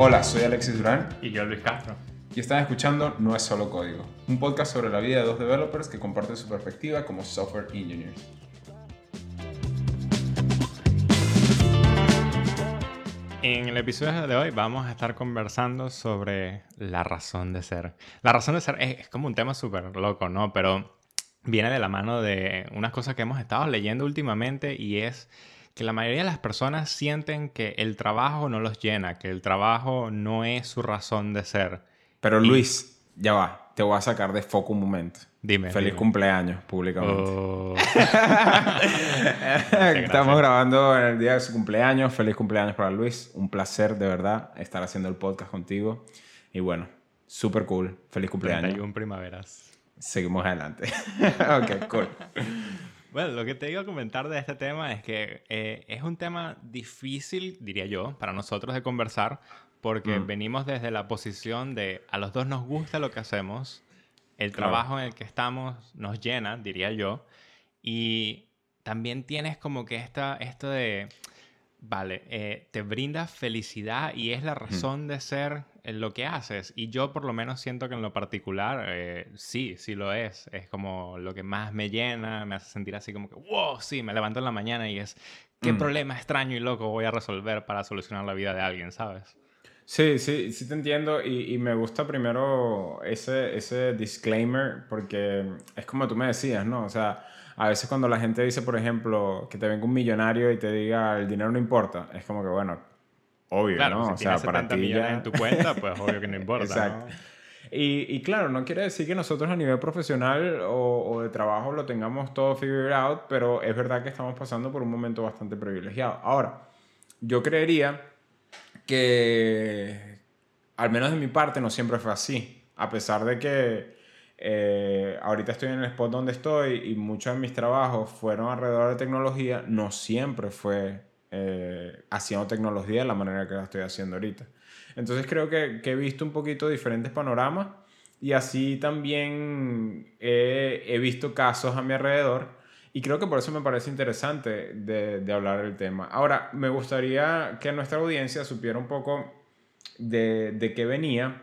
Hola, soy Alexis Durán Y yo, Luis Castro. y están escuchando No es solo código, un podcast sobre la vida de dos developers que comparten su perspectiva como software engineers. En el episodio de hoy vamos a estar conversando sobre la razón de ser. La razón de ser es, es como un tema súper loco, ¿no? Pero viene de la mano de unas cosas que hemos estado leyendo últimamente y es que la mayoría de las personas sienten que el trabajo no los llena, que el trabajo no es su razón de ser. Pero Luis, ya va, te voy a sacar de foco un momento. Dime. Feliz dime. cumpleaños públicamente. Oh, Estamos grabando en el día de su cumpleaños. Feliz cumpleaños para Luis. Un placer de verdad estar haciendo el podcast contigo. Y bueno, súper cool. Feliz cumpleaños. 31 primaveras. Seguimos adelante. ok, cool. Bueno, lo que te iba a comentar de este tema es que eh, es un tema difícil, diría yo, para nosotros de conversar, porque Mm. venimos desde la posición de a los dos nos gusta lo que hacemos, el Claro. trabajo en el que estamos nos llena, diría yo, y también tienes como que esta, esto de, vale, eh, te brinda felicidad y es la razón de ser en lo que haces. Y yo por lo menos siento que en lo particular, eh, sí, sí lo es. Es como lo que más me llena, me hace sentir así como que, wow, sí, me levanto en la mañana y es, ¿qué Mm. problema extraño y loco voy a resolver para solucionar la vida de alguien, sabes? Sí, sí, sí te entiendo y, y me gusta primero ese, ese disclaimer porque es como tú me decías, ¿no? O sea, a veces cuando la gente dice, por ejemplo, que te venga un millonario y te diga el dinero no importa, es como que, bueno, obvio, Claro, ¿no? si o sea, tienes para 70 ti millones ya... en tu cuenta, pues obvio que no importa. Exacto. ¿no? Y, y claro, no quiere decir que nosotros a nivel profesional o, o de trabajo lo tengamos todo figured out, pero es verdad que estamos pasando por un momento bastante privilegiado. Ahora, yo creería que, al menos de mi parte, no siempre fue así. A pesar de que eh, ahorita estoy en el spot donde estoy y muchos de mis trabajos fueron alrededor de tecnología, no siempre fue eh, haciendo tecnología de la manera que la estoy haciendo ahorita. Entonces creo que, que he visto un poquito diferentes panoramas y así también he, he visto casos a mi alrededor y creo que por eso me parece interesante de, de hablar del tema. Ahora, me gustaría que nuestra audiencia supiera un poco de, de qué venía.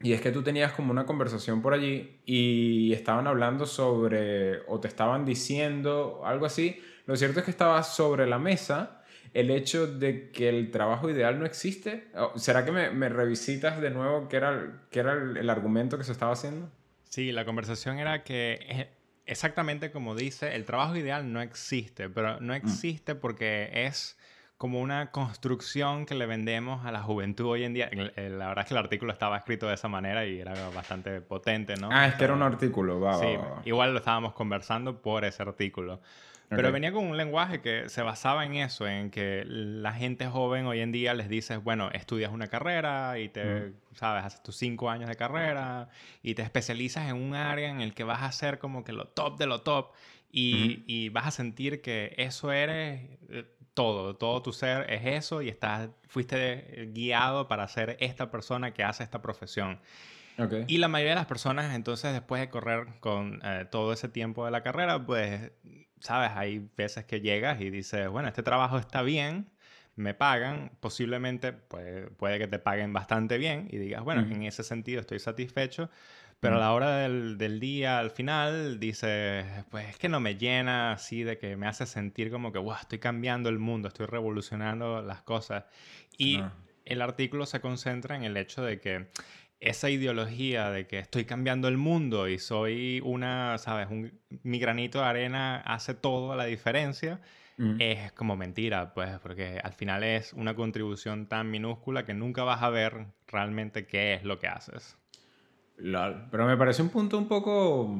Y es que tú tenías como una conversación por allí y estaban hablando sobre, o te estaban diciendo algo así. Lo cierto es que estaba sobre la mesa el hecho de que el trabajo ideal no existe. Oh, ¿Será que me, me revisitas de nuevo qué era, qué era el, el argumento que se estaba haciendo? Sí, la conversación era que es exactamente como dice, el trabajo ideal no existe, pero no existe porque es como una construcción que le vendemos a la juventud hoy en día. La verdad es que el artículo estaba escrito de esa manera y era bastante potente, ¿no? Ah, es que era un artículo, va, va, Sí, va, va. igual lo estábamos conversando por ese artículo. Pero Ok. venía con un lenguaje que se basaba en eso, en que la gente joven hoy en día les dices, bueno, estudias una carrera y te, sabes, haces tus cinco años de carrera y te especializas en un área en el que vas a ser como que lo top de lo top y, y vas a sentir que eso eres eh, todo, todo tu ser es eso y estás, fuiste guiado para ser esta persona que hace esta profesión. Ok. Y la mayoría de las personas, entonces, después de correr con eh, todo ese tiempo de la carrera, pues, sabes, hay veces que llegas y dices, bueno, este trabajo está bien, me pagan, posiblemente pues, puede que te paguen bastante bien y digas, bueno, en ese sentido estoy satisfecho, pero a la hora del, del día, al final, dices, pues es que no me llena así de que me hace sentir como que, wow, estoy cambiando el mundo, estoy revolucionando las cosas. Y el artículo se concentra en el hecho de que esa ideología de que estoy cambiando el mundo y soy una, sabes, un, mi granito de arena hace toda la diferencia, Mm. es como mentira, pues, porque al final es una contribución tan minúscula que nunca vas a ver realmente qué es lo que haces. Lol. Pero me parece un punto un poco...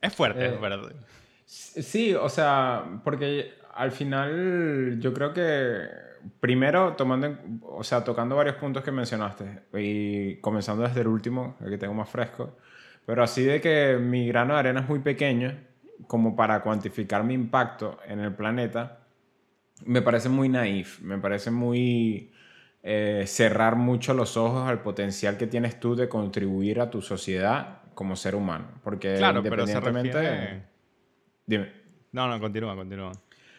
Es fuerte, Eh, es verdad. Sí, o sea, porque al final yo creo que primero tomando, o sea, tocando varios puntos que mencionaste y comenzando desde el último, el que tengo más fresco, pero así de que mi grano de arena es muy pequeño como para cuantificar mi impacto en el planeta, me parece muy naif, me parece muy eh, cerrar mucho los ojos al potencial que tienes tú de contribuir a tu sociedad como ser humano, porque Claro, pero se independientemente... refiere... Dime. No, no, continúa, continúa.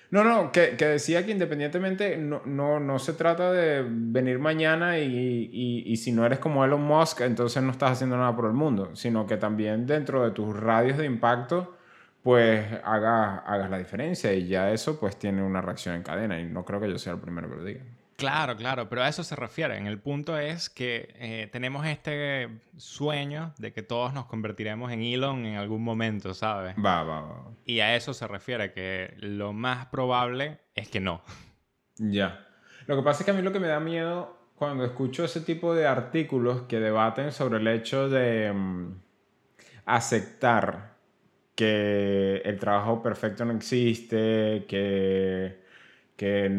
No, no, que, que, decía que independientemente no, no, no, se trata de venir mañana y, y, y, si no eres como Elon Musk, entonces no estás haciendo nada por el mundo, sino que también dentro de tus radios de impacto, pues hagas, hagas la diferencia y ya eso pues tiene una reacción en cadena y no creo que yo sea el primero que lo diga. Claro, claro, pero a eso se refiere. El punto es que eh, tenemos este sueño de que todos nos convertiremos en Elon en algún momento, ¿sabes? Va, va, va. Y a eso se refiere, que lo más probable es que no. Ya. Lo que pasa es que a mí lo que me da miedo cuando escucho ese tipo de artículos que debaten sobre el hecho de mm, aceptar que el trabajo perfecto no existe, que, que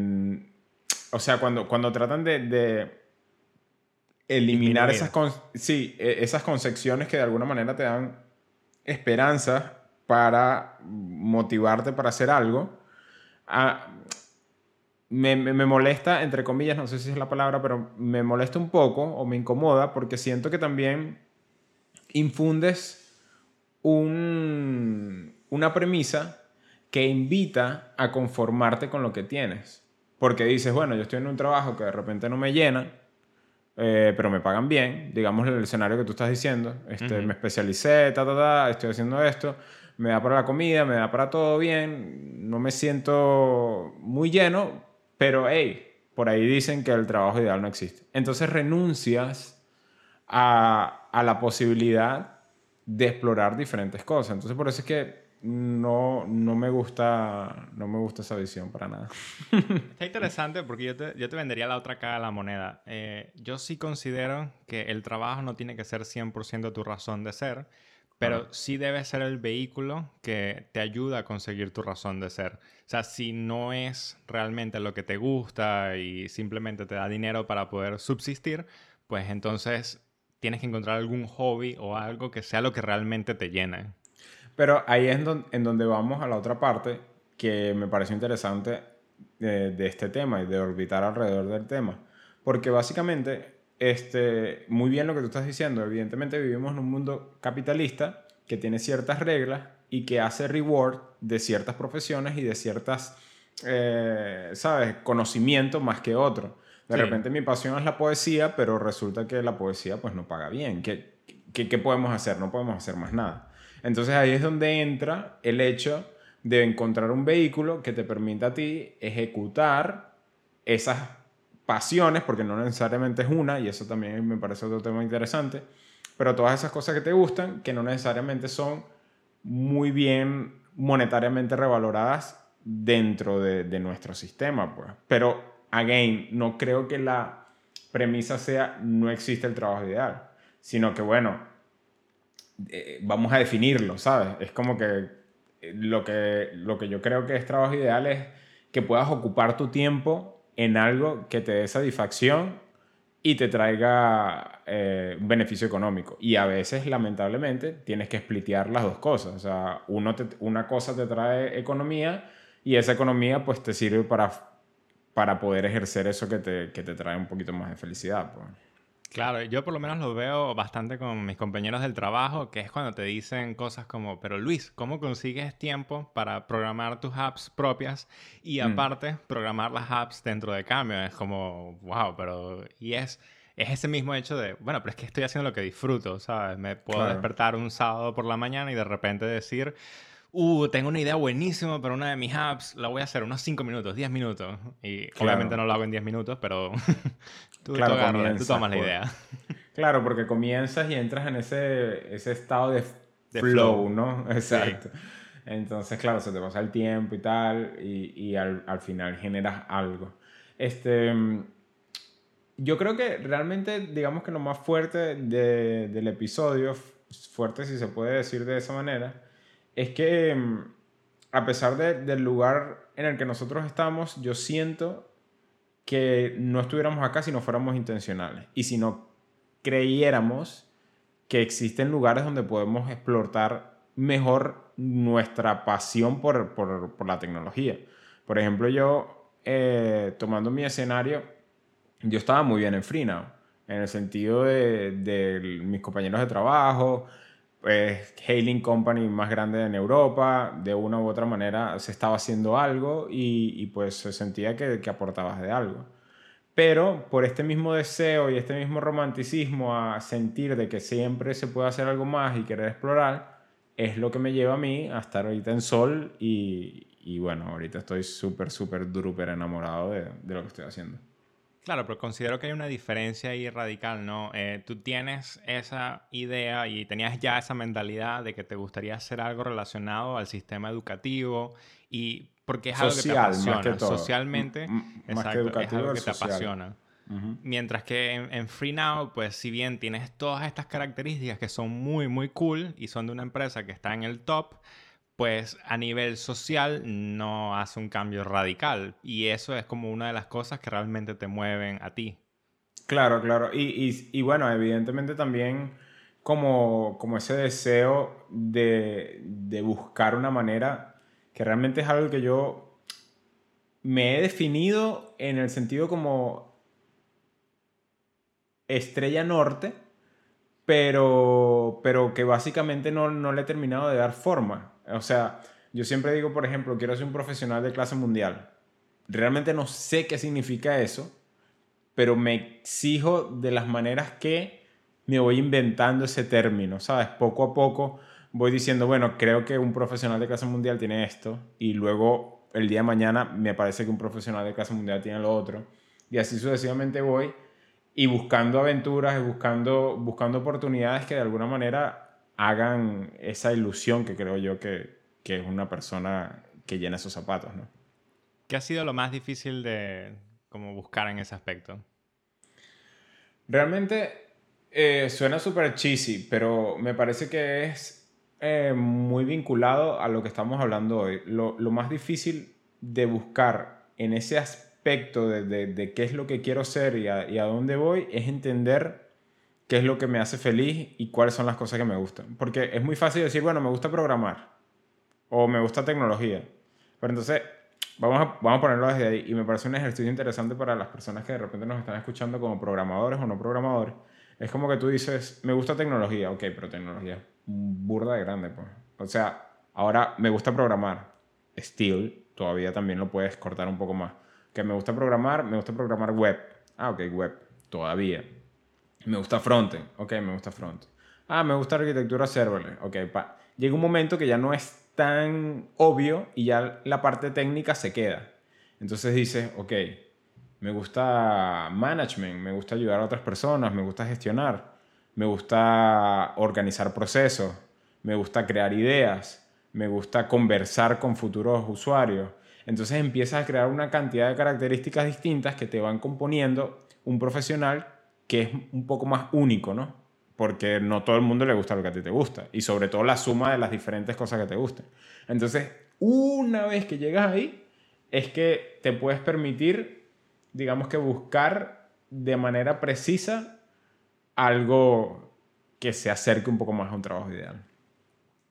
o sea, cuando, cuando tratan de, eliminar esas, sí, e, esas concepciones que de alguna manera te dan esperanza para motivarte para hacer algo, ah, me, me, molesta, entre comillas, no sé si es la palabra, pero me molesta un poco o me incomoda porque siento que también infundes un, una premisa que invita a conformarte con lo que tienes. Porque dices, bueno, yo estoy en un trabajo que de repente no me llena, eh, pero me pagan bien, digamos el escenario que tú estás diciendo, este, me especialicé, ta, ta, ta, estoy haciendo esto, me da para la comida, me da para todo bien, no me siento muy lleno, pero hey, por ahí dicen que el trabajo ideal no existe. Entonces renuncias a, a la posibilidad de explorar diferentes cosas. Entonces por eso es que no, no, me gusta, no me gusta esa visión para nada. Está interesante porque yo te, yo te vendería la otra cara de la moneda. Eh, yo sí considero que el trabajo no tiene que ser 100% tu razón de ser, pero sí debe ser el vehículo que te ayuda a conseguir tu razón de ser. O sea, si no es realmente lo que te gusta y simplemente te da dinero para poder subsistir, pues entonces tienes que encontrar algún hobby o algo que sea lo que realmente te llene. Pero ahí es en donde vamos a la otra parte que me pareció interesante de, de, este tema y de orbitar alrededor del tema. Porque básicamente, este, muy bien lo que tú estás diciendo, evidentemente vivimos en un mundo capitalista que tiene ciertas reglas y que hace reward de ciertas profesiones y de ciertas, eh, ¿sabes?, conocimientos más que otro. De repente mi pasión es la poesía, pero resulta que la poesía pues no paga bien. ¿Qué, qué, qué podemos hacer? No podemos hacer más nada. Entonces ahí es donde entra el hecho de encontrar un vehículo que te permita a ti ejecutar esas pasiones, porque no necesariamente es una, y eso también me parece otro tema interesante, pero todas esas cosas que te gustan, que no necesariamente son muy bien monetariamente revaloradas dentro de, nuestro sistema. Pues. Pero, again, no creo que la premisa sea no existe el trabajo ideal, sino que, bueno, eh, vamos a definirlo, ¿sabes? Es como que eh, lo, que lo que yo creo que es trabajo ideal es que puedas ocupar tu tiempo en algo que te dé satisfacción y te traiga eh, un beneficio económico. Y a veces, lamentablemente, tienes que splitear las dos cosas. O sea, uno una cosa te trae economía y esa economía pues te sirve para, para poder ejercer eso que te, que te trae un poquito más de felicidad. Pues. Claro, yo por lo menos lo veo bastante con mis compañeros del trabajo, que es cuando te dicen cosas como, pero Luis, ¿cómo consigues tiempo para programar tus apps propias y mm. aparte programar las apps dentro de Cambio? Es como, wow, pero... Y es, es ese mismo hecho de, bueno, pero es que estoy haciendo lo que disfruto, ¿sabes? Me puedo despertar un sábado por la mañana y de repente decir, uh, tengo una idea buenísima para una de mis apps, la voy a hacer unos 5 minutos, 10 minutos. Y obviamente no lo hago en 10 minutos, pero tú, claro, tú, tomas la idea. Claro, porque comienzas y entras en ese, ese estado de, flow, ¿no? Exacto. Entonces, claro, se te pasa el tiempo y tal, y, y al, al, final generas algo. Este, yo creo que realmente, digamos que lo más fuerte de, del episodio, fuerte si se puede decir de esa manera, es que mm, a pesar del lugar en el que nosotros estamos, yo siento que no estuviéramos acá si no fuéramos intencionales y si no creyéramos que existen lugares donde podemos explotar mejor nuestra pasión por, por, la tecnología. Por ejemplo, yo, eh, tomando mi escenario, yo estaba muy bien en FreeNow, en el sentido de, de mis compañeros de trabajo, pues, hailing company más grande en Europa, de una u otra manera se estaba haciendo algo y, pues se sentía que, que, aportabas de algo. Pero por este mismo deseo y este mismo romanticismo a sentir de que siempre se puede hacer algo más y querer explorar, es lo que me lleva a mí a estar ahorita en Sol y, bueno, ahorita estoy súper, súper, duper enamorado de lo que estoy haciendo. Claro, pero considero que hay una diferencia ahí radical, ¿no? Eh, tú tienes esa idea y tenías ya esa mentalidad de que te gustaría hacer algo relacionado al sistema educativo y porque es algo que te apasiona. Socialmente, educativo, es algo que te apasiona. Mientras que en, en FreeNow, pues si bien tienes todas estas características que son muy, muy cool y son de una empresa que está en el top, pues a nivel social no hace un cambio radical. Y eso es como una de las cosas que realmente te mueven a ti. Claro, claro. Y, bueno, evidentemente también como, como ese deseo de, de, buscar una manera que realmente es algo que yo me he definido en el sentido como estrella norte, pero, pero que básicamente no, no le he terminado de dar forma. O sea, yo siempre digo, por ejemplo, quiero ser un profesional de clase mundial. Realmente no sé qué significa eso, pero me exijo de las maneras que me voy inventando ese término, ¿sabes? Poco a poco voy diciendo, bueno, creo que un profesional de clase mundial tiene esto, y luego el día de mañana me parece que un profesional de clase mundial tiene lo otro, y así sucesivamente voy, y buscando aventuras y buscando, buscando oportunidades que de alguna manera hagan esa ilusión que creo yo que, es una persona que llena esos zapatos, ¿no? ¿Qué ha sido lo más difícil de como buscar en ese aspecto? Realmente eh, suena súper cheesy, pero me parece que es eh, muy vinculado a lo que estamos hablando hoy. Lo, más difícil de buscar en ese aspecto de, qué es lo que quiero ser y a, y a dónde voy es entender qué es lo que me hace feliz y cuáles son las cosas que me gustan. Porque es muy fácil decir, bueno, me gusta programar o me gusta tecnología. Pero entonces, vamos a, vamos a ponerlo desde ahí. Y me parece un ejercicio interesante para las personas que de repente nos están escuchando como programadores o no programadores. Es como que tú dices, me gusta tecnología, ok, pero tecnología burda de grande, pues. O sea, ahora me gusta programar. Still, todavía también lo puedes cortar un poco más. Que me gusta programar, me gusta programar web. Ah, ok, web, todavía me gusta frontend. Ok, me gusta front. Ah, me gusta arquitectura serverless. Ok, pa. llega un momento que ya no es tan obvio y ya la parte técnica se queda. Entonces dices, ok, me gusta management, me gusta ayudar a otras personas, me gusta gestionar, me gusta organizar procesos, me gusta crear ideas, me gusta conversar con futuros usuarios. Entonces empiezas a crear una cantidad de características distintas que te van componiendo un profesional que es un poco más único, ¿no? Porque no todo el mundo le gusta lo que a ti te gusta. Y sobre todo la suma de las diferentes cosas que te gusten. Entonces, una vez que llegas ahí, es que te puedes permitir, digamos que buscar de manera precisa algo que se acerque un poco más a un trabajo ideal.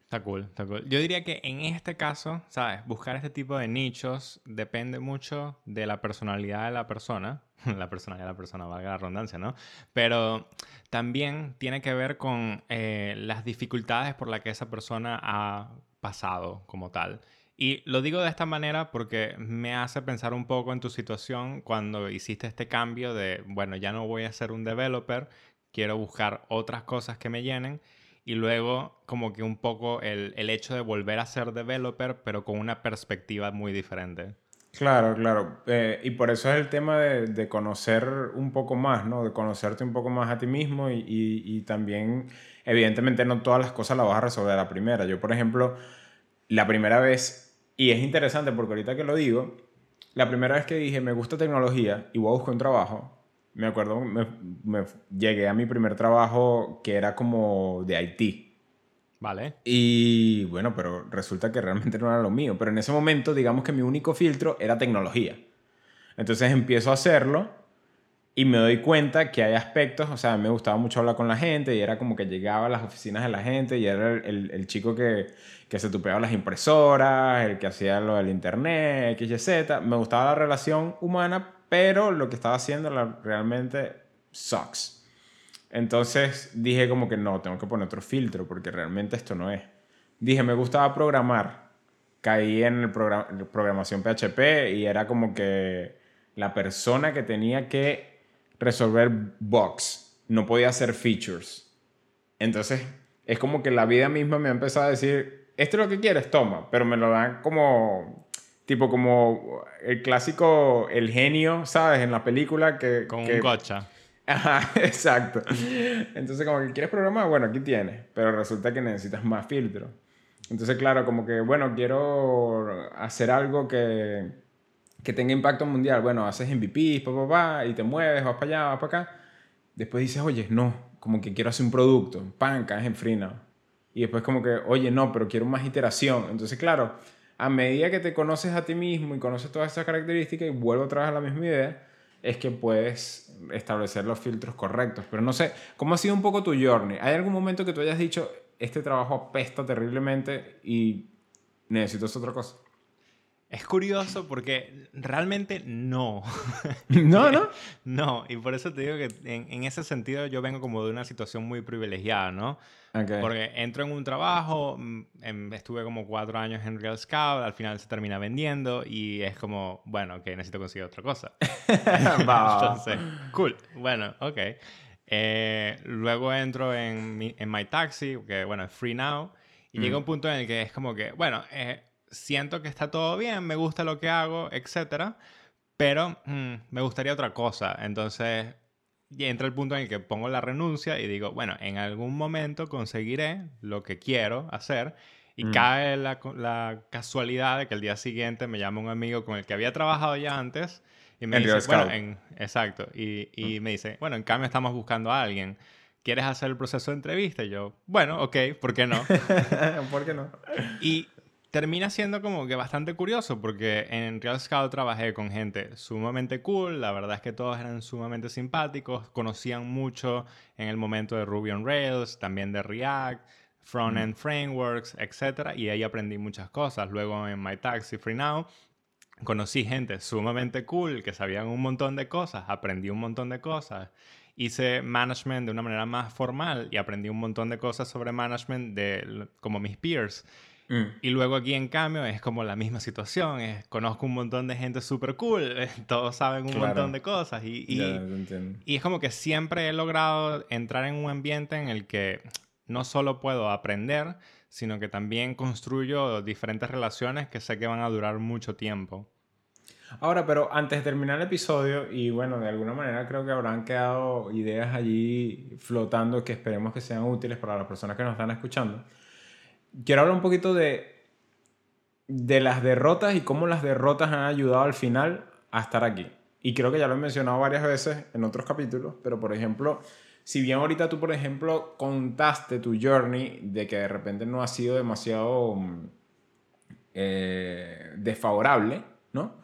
Está cool, está cool. Yo diría que en este caso, ¿sabes? Buscar este tipo de nichos depende mucho de la personalidad de la persona la personalidad de la persona, valga la redundancia, ¿no? Pero también tiene que ver con eh, las dificultades por las que esa persona ha pasado como tal. Y lo digo de esta manera porque me hace pensar un poco en tu situación cuando hiciste este cambio de, bueno, ya no voy a ser un developer, quiero buscar otras cosas que me llenen. Y luego como que un poco el, el hecho de volver a ser developer, pero con una perspectiva muy diferente. Claro, claro. Eh, y por eso es el tema de, conocer un poco más, ¿no? De conocerte un poco más a ti mismo y, también, evidentemente, no todas las cosas las vas a resolver a la primera. Yo, por ejemplo, la primera vez, y es interesante porque ahorita que lo digo, la primera vez que dije, me gusta tecnología y voy a buscar un trabajo, me acuerdo, me, me llegué a mi primer trabajo que era como de IT Vale. Y bueno, pero resulta que realmente no era lo mío. Pero en ese momento, digamos que mi único filtro era tecnología. Entonces empiezo a hacerlo y me doy cuenta que hay aspectos, o sea, me gustaba mucho hablar con la gente y era como que llegaba a las oficinas de la gente y era el, el, chico que, que, se tupeaba las impresoras, el que hacía lo del internet, X, Z. Me gustaba la relación humana, pero lo que estaba haciendo realmente sucks. Entonces dije como que no, tengo que poner otro filtro porque realmente esto no es. Dije, me gustaba programar. Caí en el programa, programación PHP y era como que la persona que tenía que resolver bugs, no podía hacer features. Entonces es como que la vida misma me ha empezado a decir, esto es lo que quieres, toma, pero me lo dan como tipo como el clásico, el genio, ¿sabes? En la película que... Con que, un gotcha. Ajá, exacto. Entonces, como que quieres programar, bueno, aquí tienes, pero resulta que necesitas más filtro. Entonces, claro, como que, bueno, quiero hacer algo que, que tenga impacto mundial. Bueno, haces MVP, pa, pa, pa, y te mueves, vas para allá, vas para acá. Después dices, oye, no, como que quiero hacer un producto, pan, caes en FreeNow. Y después como que, oye, no, pero quiero más iteración. Entonces, claro, a medida que te conoces a ti mismo y conoces todas esas características y vuelvo otra vez a la misma idea, es que puedes establecer los filtros correctos. Pero no sé, ¿cómo ha sido un poco tu journey? ¿Hay algún momento que tú hayas dicho, este trabajo apesta terriblemente y necesito otra cosa? Es curioso porque realmente no. No, no. no, y por eso te digo que en, en, ese sentido yo vengo como de una situación muy privilegiada, ¿no? Okay. Porque entro en un trabajo, en, estuve como cuatro años en Real Scout, al final se termina vendiendo y es como, bueno, que necesito conseguir otra cosa. Entonces, cool, bueno, ok. Eh, luego entro en, mi, en My Taxi, que bueno, es free now, y mm. llega un punto en el que es como que, bueno, eh, siento que está todo bien, me gusta lo que hago, etcétera, pero mm, me gustaría otra cosa. Entonces, entra el punto en el que pongo la renuncia y digo, bueno, en algún momento conseguiré lo que quiero hacer. Y mm. cae la, la, casualidad de que el día siguiente me llama un amigo con el que había trabajado ya antes y me dice, bueno, en, exacto, y, y mm. me dice, bueno, en cambio estamos buscando a alguien. ¿Quieres hacer el proceso de entrevista? Y yo, bueno, ok, ¿por qué no? ¿Por qué no? Y termina siendo como que bastante curioso porque en Real Scout trabajé con gente sumamente cool, la verdad es que todos eran sumamente simpáticos, conocían mucho en el momento de Ruby on Rails, también de React, front-end frameworks, etc. Y ahí aprendí muchas cosas. Luego en My Taxi Free Now conocí gente sumamente cool que sabían un montón de cosas, aprendí un montón de cosas. Hice management de una manera más formal y aprendí un montón de cosas sobre management de como mis peers. Mm. Y luego aquí en cambio es como la misma situación, es, conozco un montón de gente súper cool, todos saben un montón de cosas y, y, y, es como que siempre he logrado entrar en un ambiente en el que no solo puedo aprender, sino que también construyo diferentes relaciones que sé que van a durar mucho tiempo. Ahora, pero antes de terminar el episodio, y bueno, de alguna manera creo que habrán quedado ideas allí flotando que esperemos que sean útiles para las personas que nos están escuchando quiero hablar un poquito de, de las derrotas y cómo las derrotas han ayudado al final a estar aquí. Y creo que ya lo he mencionado varias veces en otros capítulos, pero por ejemplo, si bien ahorita tú, por ejemplo, contaste tu journey de que de repente no ha sido demasiado eh, desfavorable, ¿no?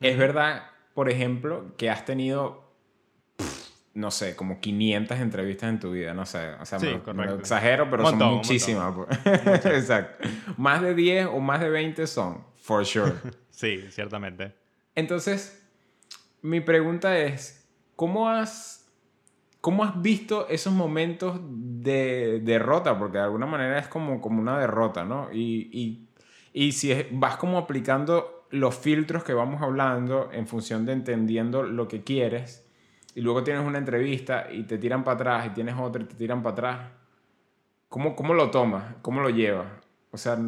Es verdad, por ejemplo, que has tenido no sé, como 500 entrevistas en tu vida, no sé, o sea, me, exagero, pero son muchísimas. Pues. Exacto. Más de 10 o más de 20 son, for sure. sí, ciertamente. Entonces, mi pregunta es, ¿cómo has, cómo has visto esos momentos de derrota? Porque de alguna manera es como, como una derrota, ¿no? Y, y, y si vas como aplicando los filtros que vamos hablando en función de entendiendo lo que quieres y luego tienes una entrevista y te tiran para atrás y tienes otra y te tiran para atrás, ¿cómo, cómo lo tomas? ¿Cómo lo llevas? O sea,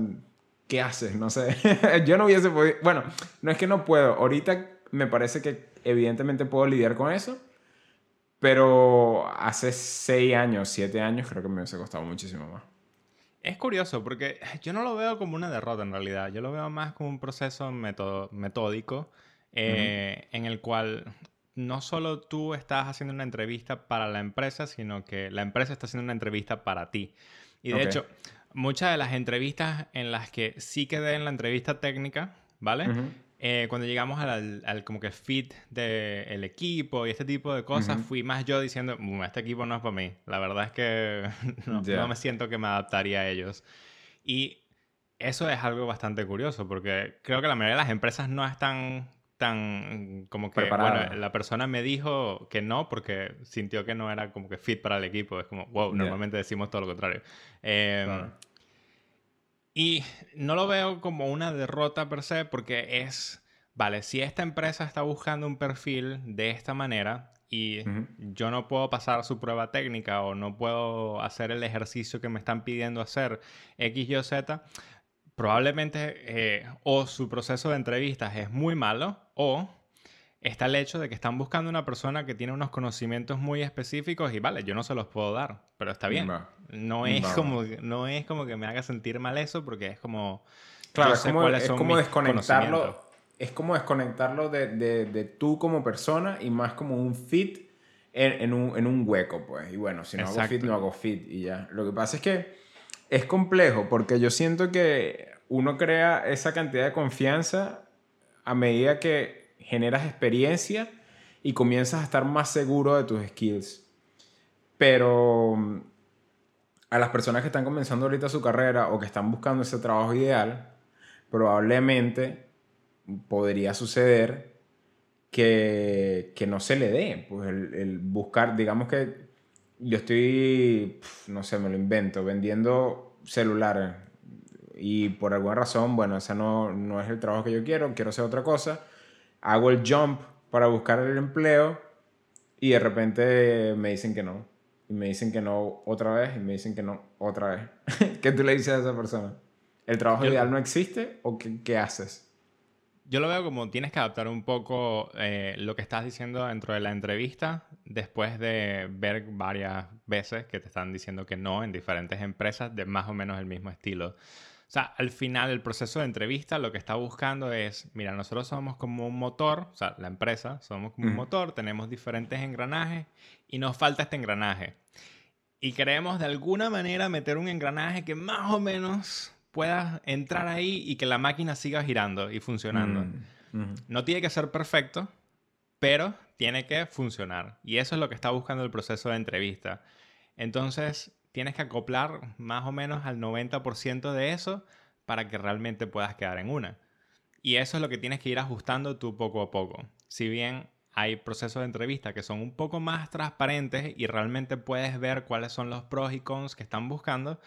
¿qué haces? No sé. Yo no hubiese podido... Bueno, no es que no puedo. Ahorita me parece que evidentemente puedo lidiar con eso. Pero hace seis años, siete años, creo que me hubiese costado muchísimo más. Es curioso porque yo no lo veo como una derrota en realidad. Yo lo veo más como un proceso metódico eh, en el cual no solo tú estás haciendo una entrevista para la empresa, sino que la empresa está haciendo una entrevista para ti. Y de hecho, muchas de las entrevistas en las que sí quedé en la entrevista técnica, ¿vale? Eh, cuando llegamos al, como que fit del equipo y este tipo de cosas, fui más yo diciendo, mm, este equipo no es para mí. La verdad es que no, no me siento que me adaptaría a ellos. Y eso es algo bastante curioso porque creo que la mayoría de las empresas no están tan como que bueno, la persona me dijo que no porque sintió que no era como que fit para el equipo. Es como, wow, normalmente decimos todo lo contrario. Em, y no lo veo como una derrota per se porque es, vale, si esta empresa está buscando un perfil de esta manera y yo no puedo pasar su prueba técnica o no puedo hacer el ejercicio que me están pidiendo hacer X, Y o Z, probablemente eh, o su proceso de entrevistas es muy malo o está el hecho de que están buscando una persona que tiene unos conocimientos muy específicos y vale, yo no se los puedo dar, pero está bien. No, es como, no es como que me haga sentir mal eso porque es como... Claro, es como, es como desconectarlo. Es como desconectarlo de, de, de, tú como persona y más como un fit en, en, un, en un, hueco, pues. Y bueno, si no hago fit, no hago fit y ya. Lo que pasa es que es complejo porque yo siento que uno crea esa cantidad de confianza a medida que generas experiencia y comienzas a estar más seguro de tus skills. Pero mm, a las personas que están comenzando ahorita su carrera o que están buscando ese trabajo ideal, probablemente podría suceder que, que no se le dé. Pues el, el buscar, digamos que yo estoy, no sé, me lo invento, vendiendo celulares y por alguna razón, bueno, ese no, no es el trabajo que yo quiero, quiero hacer otra cosa, hago el jump para buscar el empleo y de repente me dicen que no. Y me dicen que no otra vez y me dicen que no otra vez. ¿Qué tú le dices a esa persona? ¿El trabajo ideal no existe o qué, qué haces? Yo lo veo como tienes que adaptar un poco eh, lo que estás diciendo dentro de la entrevista después de ver varias veces que te están diciendo que no en diferentes empresas de más o menos el mismo estilo. O sea, al final el proceso de entrevista lo que está buscando es, mira, nosotros somos como un motor, o sea, la empresa, somos como un motor, tenemos diferentes engranajes y nos falta este engranaje. Y queremos de alguna manera meter un engranaje que más o menos puedas entrar ahí y que la máquina siga girando y funcionando. Mm, no tiene que ser perfecto, pero tiene que funcionar. Y eso es lo que está buscando el proceso de entrevista. Entonces, tienes que acoplar más o menos al 90% de eso para que realmente puedas quedar en una. Y eso es lo que tienes que ir ajustando tú poco a poco. Si bien hay procesos de entrevista que son un poco más transparentes y realmente puedes ver cuáles son los pros y cons que están buscando.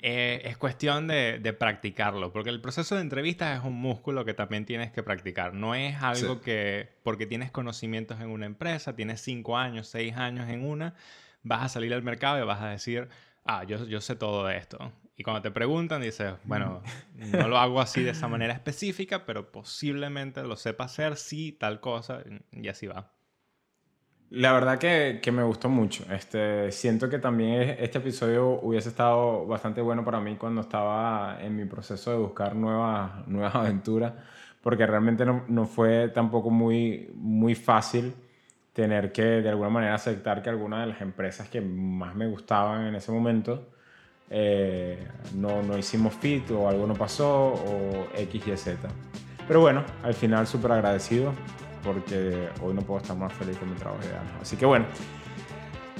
Eh, es cuestión de, practicarlo, porque el proceso de entrevista es un músculo que también tienes que practicar. No es algo que porque tienes conocimientos en una empresa, tienes cinco años, seis años en una, vas a salir al mercado y vas a decir, ah, yo, yo sé todo de esto. Y cuando te preguntan, dices, bueno, no lo hago así de esa manera específica, pero posiblemente lo sepa hacer, sí, tal cosa, y así va. La verdad que, que, me gustó mucho. Este, siento que también este episodio hubiese estado bastante bueno para mí cuando estaba en mi proceso de buscar nuevas, nuevas aventuras, porque realmente no, no, fue tampoco muy, muy fácil tener que de alguna manera aceptar que algunas de las empresas que más me gustaban en ese momento eh, no, no hicimos fit o algo no pasó o X, Y, Z. Pero bueno, al final súper agradecido porque hoy no puedo estar más feliz con mi trabajo ideal. Así que bueno,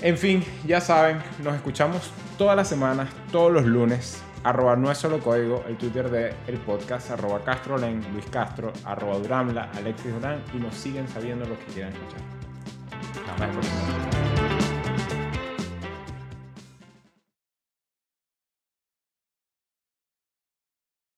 en fin, ya saben, nos escuchamos todas las semanas, todos los lunes. Arroba no es solo código, el Twitter del el podcast, arroba Castrolen, Luis Castro, arroba Duramla, Alexis Durán y nos siguen sabiendo lo que quieran escuchar. Hasta la próxima.